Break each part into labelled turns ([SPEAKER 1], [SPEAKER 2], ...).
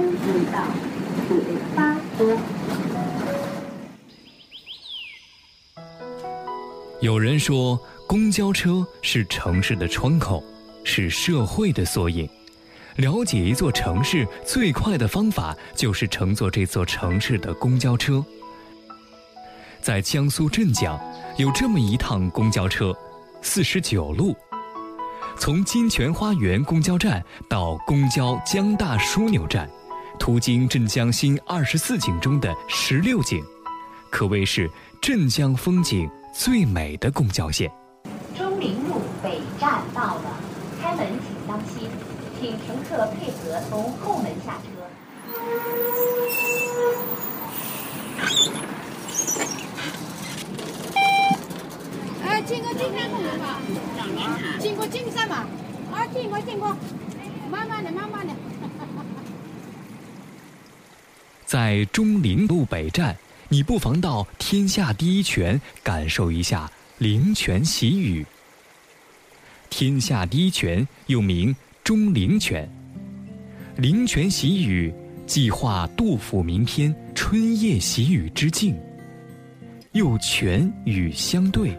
[SPEAKER 1] 味道，是发多。
[SPEAKER 2] 有人说，公交车是城市的窗口，是社会的缩影。了解一座城市最快的方法，就是乘坐这座城市的公交车。在江苏镇江，有这么一趟公交车，四十九路，从金泉花园公交站到公交江大枢纽站，途经镇江新二十四景中的十六景，可谓是镇江风景最美的公交线。
[SPEAKER 3] 钟陵路北站到了，开门请当心。请乘客配合从后门下车。
[SPEAKER 4] 哎，经过金山公园吧，经过金山吧，啊，进过进过，慢慢的，慢慢的。
[SPEAKER 2] 在钟陵路北站，你不妨到天下第一泉感受一下灵泉洗雨。天下第一泉又名。钟灵泉，灵泉洗雨，即画杜甫名篇《春夜喜雨》之境，又泉雨相对，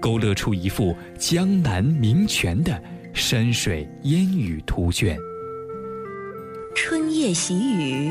[SPEAKER 2] 勾勒出一幅江南名泉的山水烟雨图卷。
[SPEAKER 5] 春夜喜雨，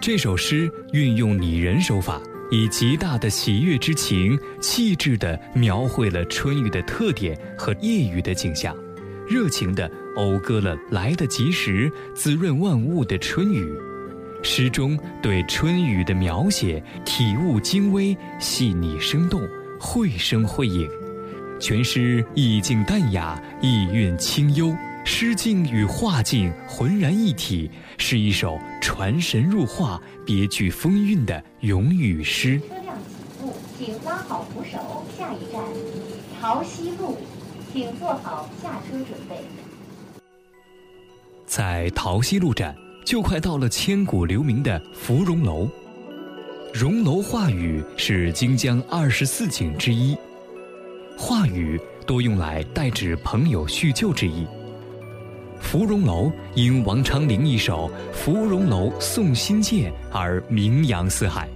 [SPEAKER 2] 这首诗运用拟人手法，以极大的喜悦之情、气质地描绘了春雨的特点和夜雨的景象。热情地讴歌了来得及时、滋润万物的春雨。诗中对春雨的描写体悟精微、细腻生动、绘声绘影，全诗意境淡雅、意韵清幽，诗境与画境浑然一体，是一首传神入化、别具风韵的咏雨诗。
[SPEAKER 3] 车辆起步，请拉好扶手，下一站桃溪路。请做好下车准备。
[SPEAKER 2] 在桃溪路站，就快到了千古留名的芙蓉楼。蓉楼画语是荆江二十四景之一，画语多用来代指朋友叙旧之意。芙蓉楼因王昌龄一首《芙蓉楼送辛渐》而名扬四海。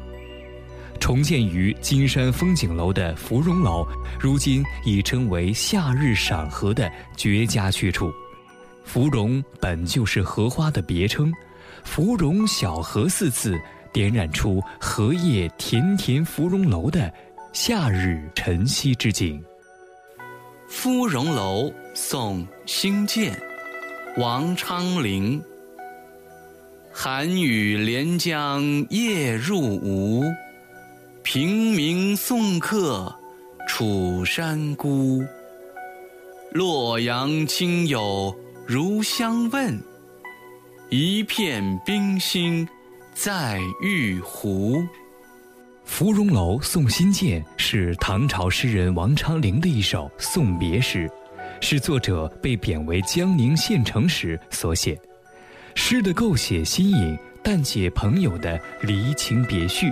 [SPEAKER 2] 重建于金山风景楼的芙蓉楼，如今已成为夏日赏荷的绝佳去处。芙蓉本就是荷花的别称，“芙蓉小荷”四字点染出荷叶田田芙蓉楼的夏日晨曦之景。
[SPEAKER 6] 芙蓉楼送辛渐，王昌龄。寒雨连江夜入吴。平明送客楚山孤，洛阳亲友如相问，一片冰心在玉壶。
[SPEAKER 2] 芙蓉楼送辛渐是唐朝诗人王昌龄的一首送别诗，是作者被贬为江宁县城时所写。诗的构写新颖，但写朋友的离情别绪。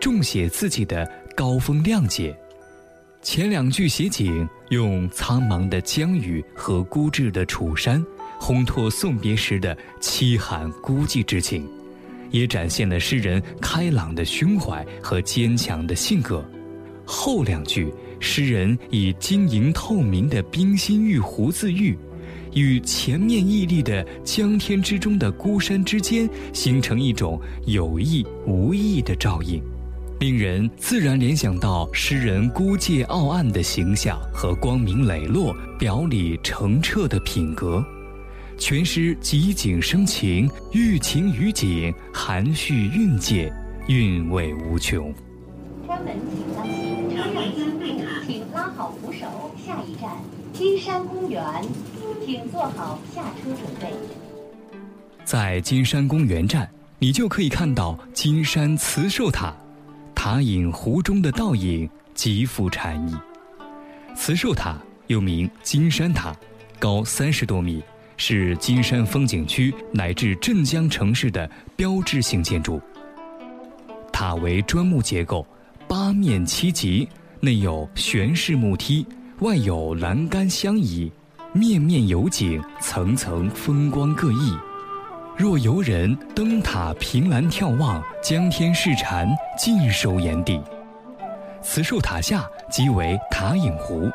[SPEAKER 2] 重写自己的高风亮节，前两句写景用苍茫的江雨和孤寂的楚山，烘托送别时的凄寒孤寂之情，也展现了诗人开朗的胸怀和坚强的性格。后两句，诗人以晶莹透明的冰心玉壶自喻，与前面屹立的江天之中的孤山之间，形成一种有意无意的照应。令人自然联想到诗人孤介傲岸的形象和光明磊落、表里澄澈的品格。全诗集景生情，寓情于景，含蓄蕴藉，韵味无穷。
[SPEAKER 3] 关门一站金山公园，请做好下车准备。
[SPEAKER 2] 在金山公园站。你就可以看到金山慈寿塔，塔影湖中的倒影极富禅意。慈寿塔又名金山塔，高三十多米，是金山风景区乃至镇江城市的标志性建筑。塔为砖木结构，八面七级，内有悬式木梯，外有栏杆相倚，面面有景，层层风光各异。若游人登塔凭栏眺望，江天视禅，尽收眼底。慈寿塔下即为塔影湖，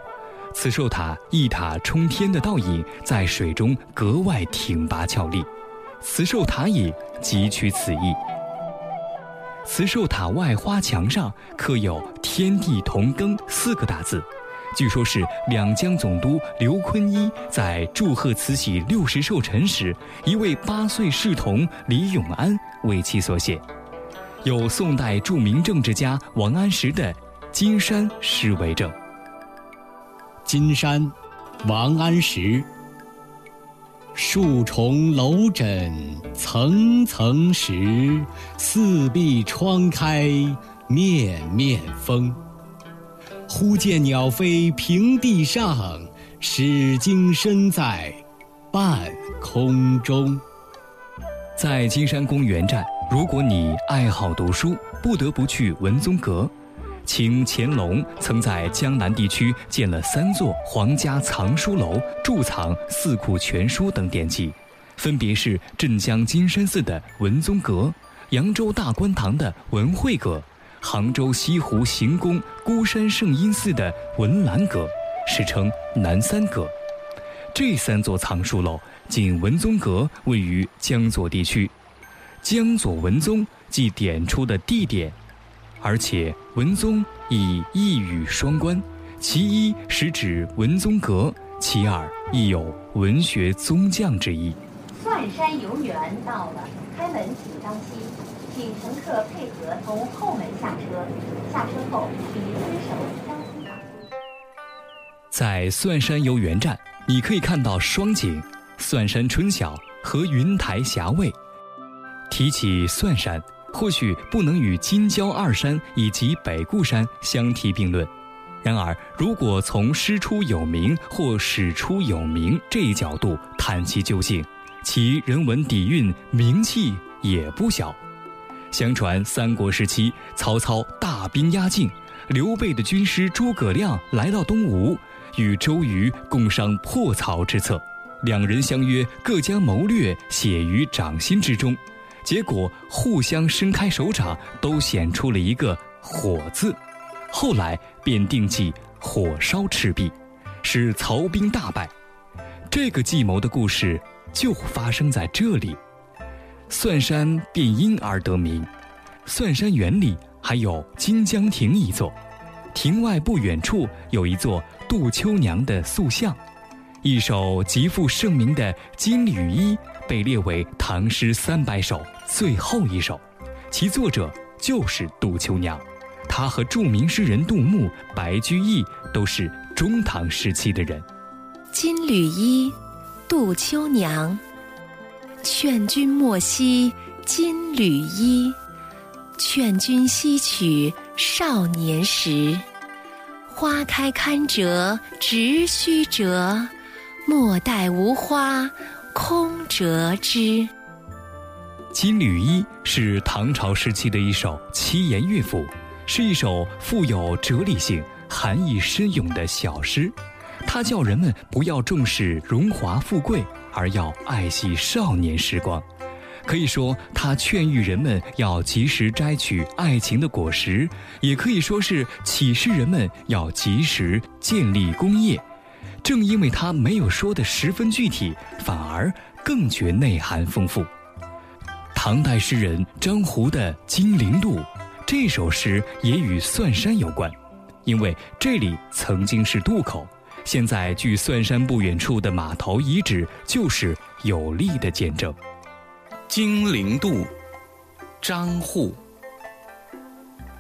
[SPEAKER 2] 慈寿塔一塔冲天的倒影在水中格外挺拔俏丽，慈寿塔影即取此意。慈寿塔外花墙上刻有“天地同庚”四个大字，据说是两江总督刘坤一在祝贺慈禧六十寿辰时，一位八岁侍童李永安为其所写。有宋代著名政治家王安石的《金山》诗为证。
[SPEAKER 7] 金山，王安石。树重楼枕层层石，四壁窗开面面风。忽见鸟飞平地上，始惊身在半空中。
[SPEAKER 2] 在金山公园站，如果你爱好读书，不得不去文宗阁。清乾隆曾在江南地区建了三座皇家藏书楼，贮藏《四库全书》等典籍，分别是镇江金山寺的文宗阁、扬州大观堂的文惠阁、杭州西湖行宫孤山圣音寺的文澜阁，史称南三阁。这三座藏书楼，仅文宗阁位于江左地区，江左文宗即点出的地点。而且文宗亦一语双关，其一实指文宗阁，其二亦有文学宗匠之意。
[SPEAKER 3] 蒜山游园到了，开门请当心，请乘客配合从后门下车，下车后请遵守交通法规。
[SPEAKER 2] 在蒜山游园站，你可以看到双景：蒜山春晓和云台霞蔚。提起蒜山。或许不能与金郊二山以及北固山相提并论，然而如果从师出有名或史出有名这一角度探其究竟，其人文底蕴名气也不小。相传三国时期，曹操大兵压境，刘备的军师诸葛亮来到东吴，与周瑜共商破曹之策，两人相约各将谋略写于掌心之中。结果互相伸开手掌，都显出了一个“火”字，后来便定计火烧赤壁，使曹兵大败。这个计谋的故事就发生在这里，蒜山便因而得名。蒜山园里还有金江亭一座，亭外不远处有一座杜秋娘的塑像，一首极负盛名的《金缕衣》。被列为唐诗三百首最后一首，其作者就是杜秋娘。她和著名诗人杜牧、白居易都是中唐时期的人。
[SPEAKER 5] 金缕衣，杜秋娘。劝君莫惜金缕衣，劝君惜取少年时。花开堪折直须折，莫待无花。空折枝，《
[SPEAKER 2] 金缕衣》是唐朝时期的一首七言乐府，是一首富有哲理性、含义深永的小诗。他叫人们不要重视荣华富贵，而要爱惜少年时光。可以说，他劝喻人们要及时摘取爱情的果实，也可以说是启示人们要及时建立功业。正因为他没有说的十分具体，反而更觉内涵丰富。唐代诗人张胡的《金陵渡》这首诗也与蒜山有关，因为这里曾经是渡口，现在距蒜山不远处的码头遗址就是有力的见证。
[SPEAKER 6] 《金陵渡》，张祜。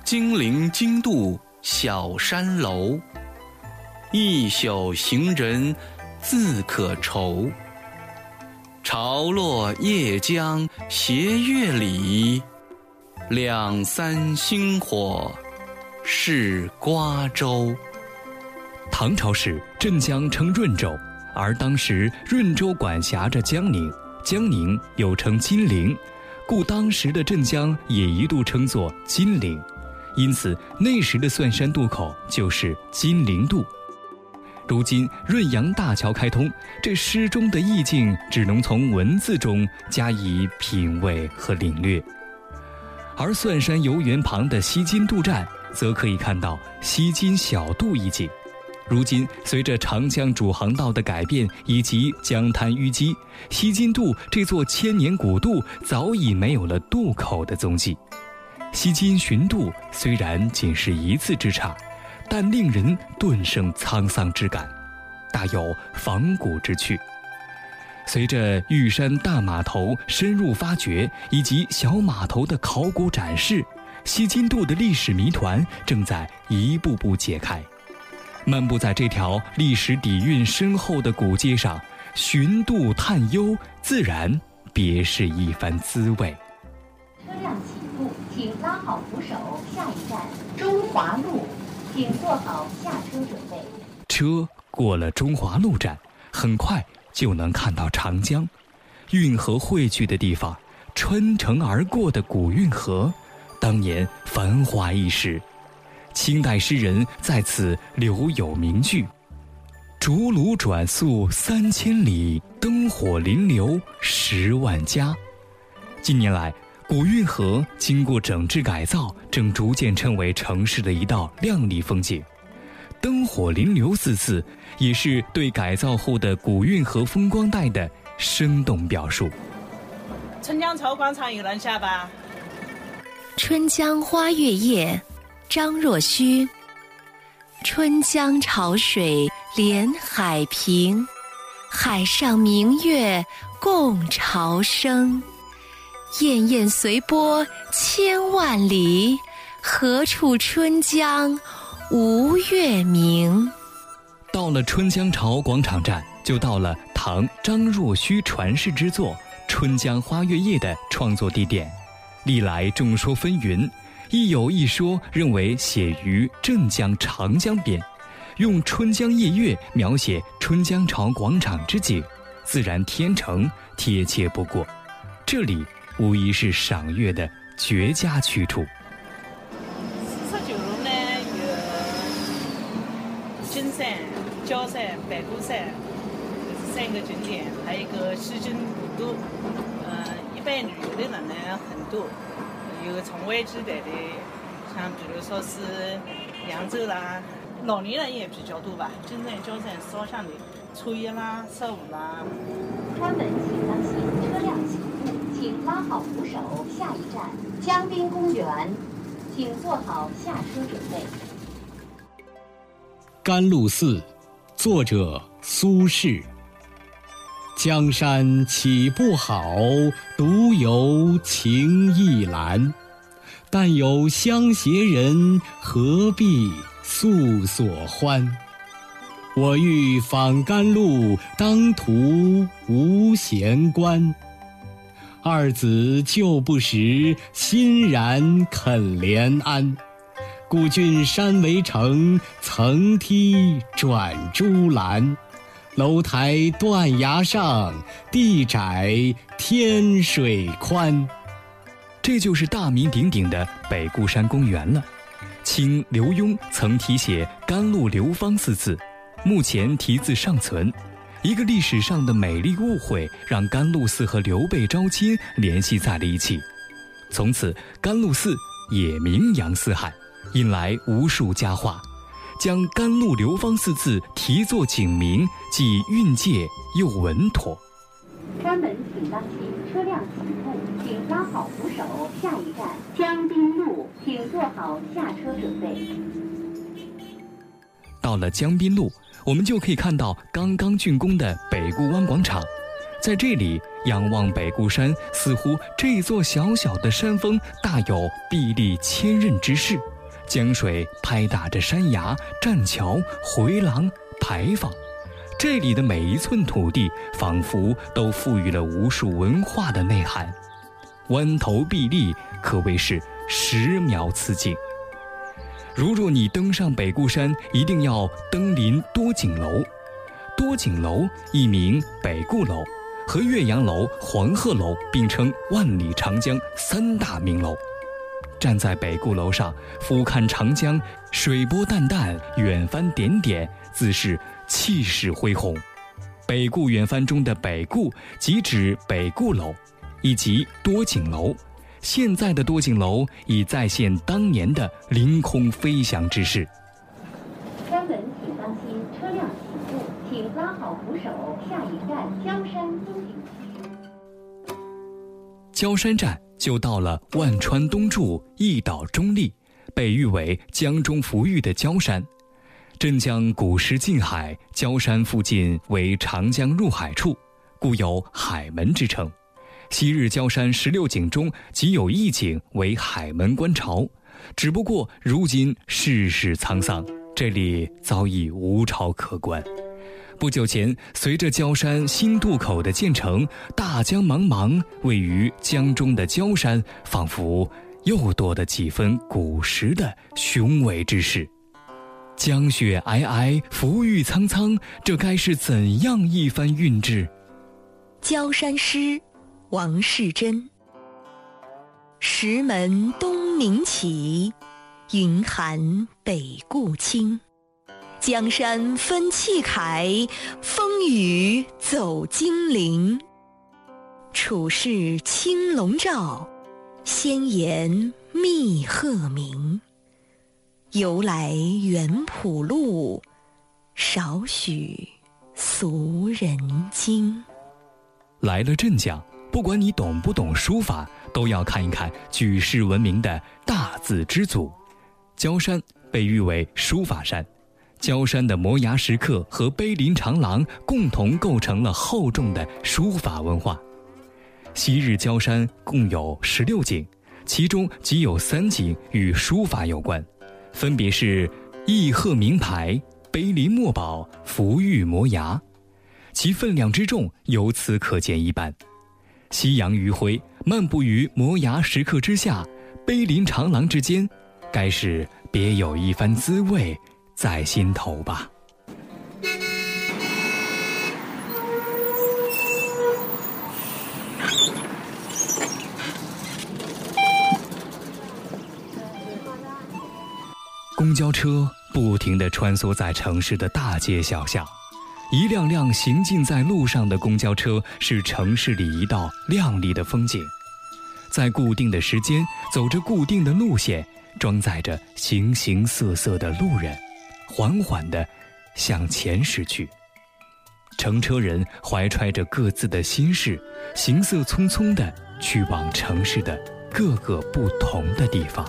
[SPEAKER 6] 金陵津渡小山楼。一宿行人自可愁。潮落夜江斜月里，两三星火是瓜洲。
[SPEAKER 2] 唐朝时，镇江称润州，而当时润州管辖着江宁，江宁又称金陵，故当时的镇江也一度称作金陵。因此，那时的蒜山渡口就是金陵渡。如今润扬大桥开通，这诗中的意境只能从文字中加以品味和领略。而蒜山游园旁的西津渡站，则可以看到西津小渡一景。如今，随着长江主航道的改变以及江滩淤积，西津渡这座千年古渡早已没有了渡口的踪迹。西津寻渡虽然仅是一字之差，但令人顿生沧桑之感，大有仿古之趣。随着玉山大码头深入发掘以及小码头的考古展示，西津渡的历史谜团正在一步步解开。漫步在这条历史底蕴深厚的古街上，寻渡探幽，自然别是一番滋味。
[SPEAKER 3] 车辆起步，请拉好扶手。下一站中华路，请做好下车准备。
[SPEAKER 2] 车过了中华路站，很快就能看到长江，运河汇聚的地方，穿城而过的古运河，当年繁华一时。清代诗人在此留有名句：“竹炉转速三千里，灯火临流十万家。”近年来，古运河经过整治改造，正逐渐成为城市的一道亮丽风景。“灯火临流”四字，也是对改造后的古运河风光带的生动表述。
[SPEAKER 8] 春江潮广场有人下吧？
[SPEAKER 5] 春江花月夜。张若虚。春江潮水连海平，海上明月共潮生。滟滟随波千万里，何处春江无月明？
[SPEAKER 2] 到了春江潮广场站，就到了唐张若虚传世之作《春江花月夜》的创作地点。历来众说纷纭。亦有一说认为写于镇江长江边，用《春江夜月》描写春江潮广场之景，自然天成，贴切不过。这里无疑是赏月的绝佳去处。
[SPEAKER 8] 四十九楼呢，有金山、焦山、白骨山，三个景点，还有一个西津古渡。嗯，一般旅游的人呢很多。有从外地来的，像比如说是扬州啦，老年人也比较多吧。金山、交山、烧香的，初一啦、十五啦。
[SPEAKER 3] 关门请当心，车辆起步，请拉好扶手。下一站江滨公园，请做好下车准备。
[SPEAKER 7] 甘露寺，作者苏轼。江山岂不好，独有情意阑。但有相携人，何必诉所欢？我欲访甘露，当途无闲观。二子旧不识，欣然肯怜安。故郡山围城，层梯转朱栏。楼台断崖上，地窄天水宽。
[SPEAKER 2] 这就是大名鼎鼎的北固山公园了。清刘墉曾题写“甘露流芳”四字，目前题字尚存。一个历史上的美丽误会，让甘露寺和刘备招亲联系在了一起。从此，甘露寺也名扬四海，引来无数佳话。将“甘露流芳”四字题作景名，既韵界又稳妥。
[SPEAKER 3] 关门请当心，车辆起步，请拉好扶手。下一站江滨路，请做好下车准备。
[SPEAKER 2] 到了江滨路，我们就可以看到刚刚竣工的北固湾广场。在这里仰望北固山，似乎这座小小的山峰大有壁立千仞之势。江水拍打着山崖、栈桥、回廊、牌坊，这里的每一寸土地，仿佛都赋予了无数文化的内涵，弯头壁立，可谓是石描此景。如若你登上北固山，一定要登临多景楼。多景楼一名北固楼，和岳阳楼、黄鹤楼并称万里长江三大名楼。站在北固楼上，俯瞰长江，水波淡淡，远帆点点，自是气势恢宏。北固远帆中的北固，即指北固楼，以及多景楼。现在的多景楼已再现当年的凌空飞翔之势。
[SPEAKER 3] 关门请当心车辆起步，请拉好扶手。下一站焦山风景区。
[SPEAKER 2] 焦山站就到了万川东注，一岛中立，被誉为江中福域的焦山。镇江古时近海，焦山附近为长江入海处，故有海门之称。昔日焦山十六景中，即有一景为海门观潮，只不过如今世事沧桑，这里早已无潮可观。不久前，随着焦山新渡口的建成，大江茫茫，位于江中的焦山，仿佛又多了几分古时的雄伟之势。江雪皑皑，浮玉苍苍，这该是怎样一番韵致？
[SPEAKER 5] 焦山诗。王世贞。石门东明起，云寒北固清。江山分气凯，风雨走金陵。处世青龙照，仙岩密鹤鸣。由来原浦路，少许俗人惊。
[SPEAKER 2] 来了镇江。不管你懂不懂书法，都要看一看举世闻名的大字之祖——焦山，被誉为书法山。焦山的摩崖石刻和碑林长廊共同构成了厚重的书法文化。昔日焦山共有十六景，其中即有三景与书法有关，分别是义鹤铭牌、碑林墨宝、福玉摩崖，其分量之重由此可见一斑。夕阳余晖，漫步于摩崖石刻之下，碑林长廊之间，该是别有一番滋味在心头吧。公交车不停地穿梭在城市的大街小巷。一辆辆行进在路上的公交车是城市里一道亮丽的风景，在固定的时间，走着固定的路线，装载着形形色色的路人，缓缓地向前驶去。乘车人怀揣着各自的心事，行色匆匆地去往城市的各个不同的地方。